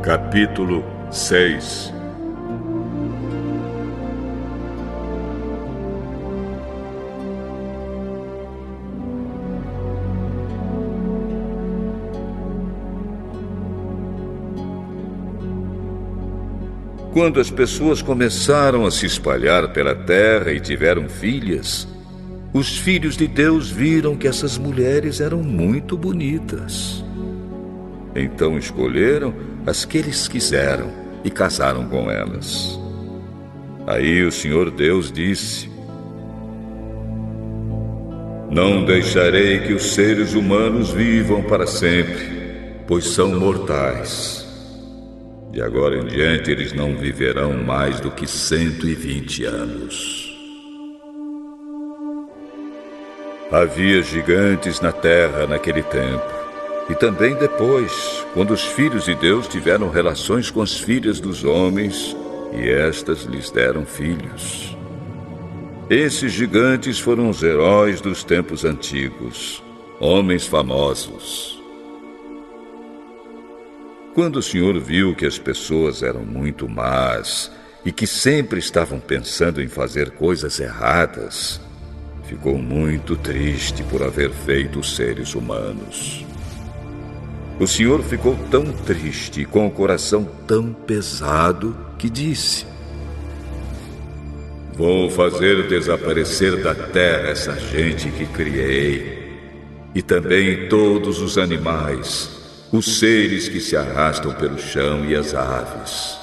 Capítulo 6 Quando as pessoas começaram a se espalhar pela terra e tiveram filhas, os filhos de Deus viram que essas mulheres eram muito bonitas. Então escolheram as que eles quiseram e casaram com elas. Aí o Senhor Deus disse: Não deixarei que os seres humanos vivam para sempre, pois são mortais. De agora em diante, eles não viverão mais do que 120 anos. Havia gigantes na terra naquele tempo, e também depois, quando os filhos de Deus tiveram relações com as filhas dos homens, e estas lhes deram filhos. Esses gigantes foram os heróis dos tempos antigos, homens famosos. Quando o Senhor viu que as pessoas eram muito más e que sempre estavam pensando em fazer coisas erradas, ficou muito triste por haver feito seres humanos. O Senhor ficou tão triste com o coração tão pesado que disse: Vou fazer desaparecer da terra essa gente que criei, e também todos os animais os seres que se arrastam pelo chão e as aves.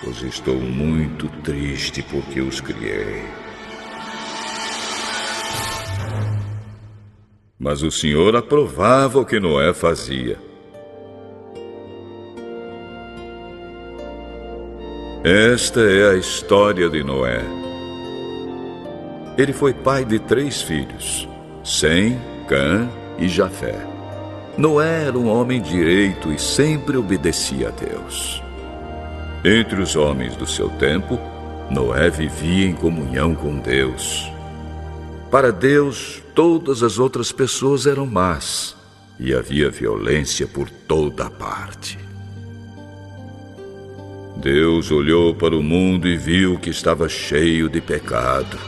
Pois estou muito triste porque os criei. Mas o Senhor aprovava o que Noé fazia. Esta é a história de Noé. Ele foi pai de três filhos: Sem, Cã e Jafé. Noé era um homem direito e sempre obedecia a Deus. Entre os homens do seu tempo, Noé vivia em comunhão com Deus. Para Deus, todas as outras pessoas eram más e havia violência por toda a parte. Deus olhou para o mundo e viu que estava cheio de pecado,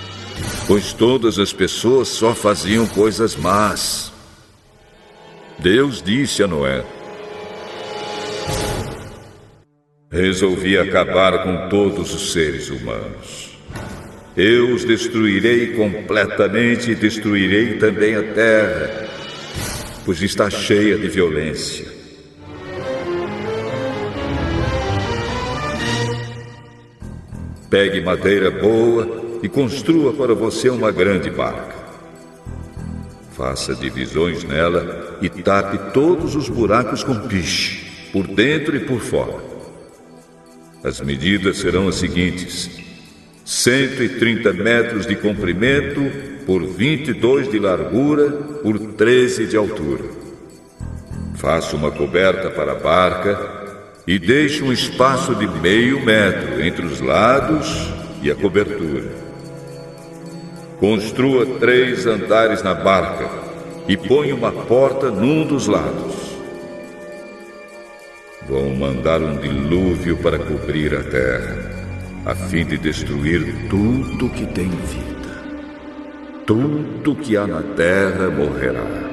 pois todas as pessoas só faziam coisas más. Deus disse a Noé: Resolvi acabar com todos os seres humanos. Eu os destruirei completamente e destruirei também a terra, pois está cheia de violência. Pegue madeira boa e construa para você uma grande barca. Faça divisões nela e tape todos os buracos com piche, por dentro e por fora. As medidas serão as seguintes: 130 metros de comprimento por 22 de largura por 13 de altura. Faça uma coberta para a barca e deixe um espaço de meio metro entre os lados e a cobertura. Construa três andares na barca e ponha uma porta num dos lados. Vou mandar um dilúvio para cobrir a terra, a fim de destruir tudo que tem vida. Tudo que há na terra morrerá.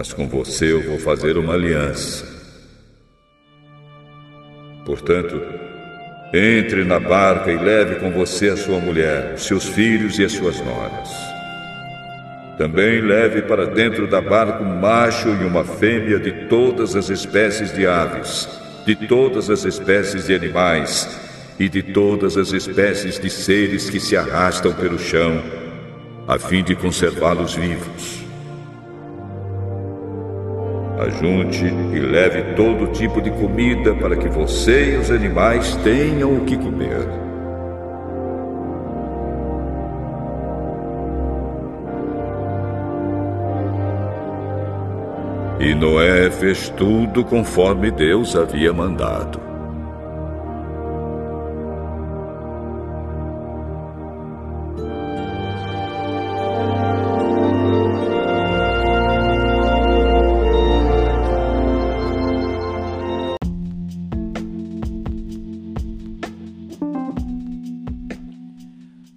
mas com você eu vou fazer uma aliança. Portanto, entre na barca e leve com você a sua mulher, os seus filhos e as suas noras. Também leve para dentro da barca um macho e uma fêmea de todas as espécies de aves, de todas as espécies de animais e de todas as espécies de seres que se arrastam pelo chão, a fim de conservá-los vivos. Ajunte e leve todo tipo de comida para que você e os animais tenham o que comer. E Noé fez tudo conforme Deus havia mandado.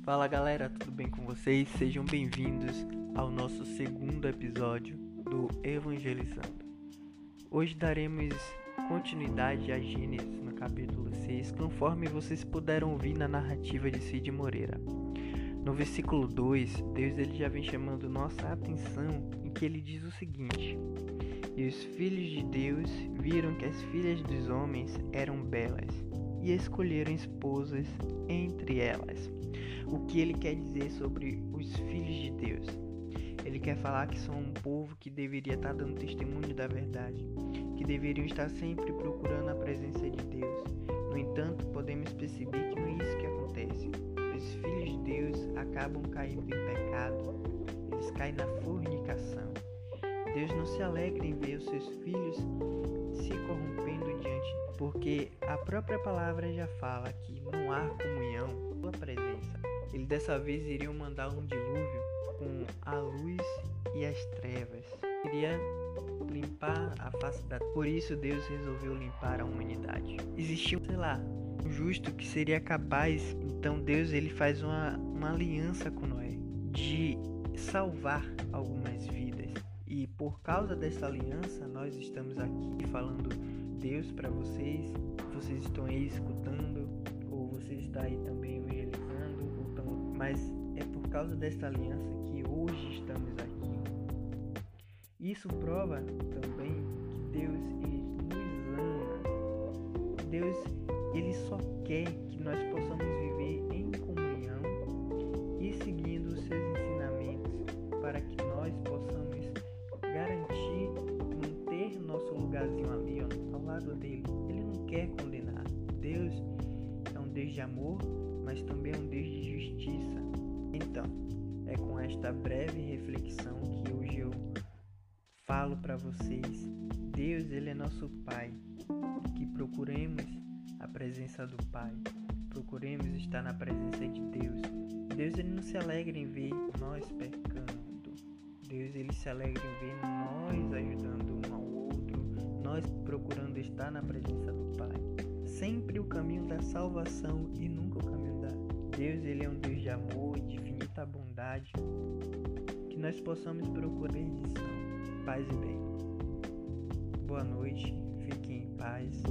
Fala galera, tudo bem com vocês? Sejam bem-vindos ao nosso segundo episódio do Evangelizando. Hoje daremos continuidade a Gênesis no capítulo 6, conforme vocês puderam ouvir na narrativa de Cid Moreira. No versículo 2, Deus ele já vem chamando nossa atenção em que ele diz o seguinte: E os filhos de Deus viram que as filhas dos homens eram belas e escolheram esposas entre elas o que ele quer dizer sobre os filhos de Deus. Ele quer falar que são um povo que deveria estar dando testemunho da verdade, que deveriam estar sempre procurando a presença de Deus. No entanto, podemos perceber que não é isso que acontece. Os filhos de Deus acabam caindo em pecado, eles caem na fornicação. Deus não se alegra em ver os seus filhos se corrompendo diante, porque a própria palavra já fala que não há comunhão, sua presença. Ele dessa vez iriam mandar um dilúvio com a luz e as trevas. Iria limpar a face da Por isso Deus resolveu limpar a humanidade. Existia, sei lá, um justo que seria capaz. Então Deus ele faz uma, uma aliança com Noé de salvar algumas vidas. E por causa dessa aliança, nós estamos aqui falando Deus para vocês. Vocês estão aí escutando, ou você está aí também mas é por causa dessa aliança que hoje estamos aqui. Isso prova também que Deus ele nos ama. Deus ele só quer que nós possamos Deus de amor, mas também é um Deus de justiça. Então, é com esta breve reflexão que hoje eu falo para vocês. Deus, ele é nosso Pai. Que procuremos a presença do Pai. Procuremos estar na presença de Deus. Deus ele não se alegra em ver nós pecando. Deus ele se alegra em ver nós ajudando um ao outro, nós procurando estar na presença do Pai. Sempre o caminho da salvação e nunca o caminho da Deus, ele é um Deus de amor, de infinita bondade, que nós possamos procurar bendição, paz e bem. Boa noite, fiquem em paz.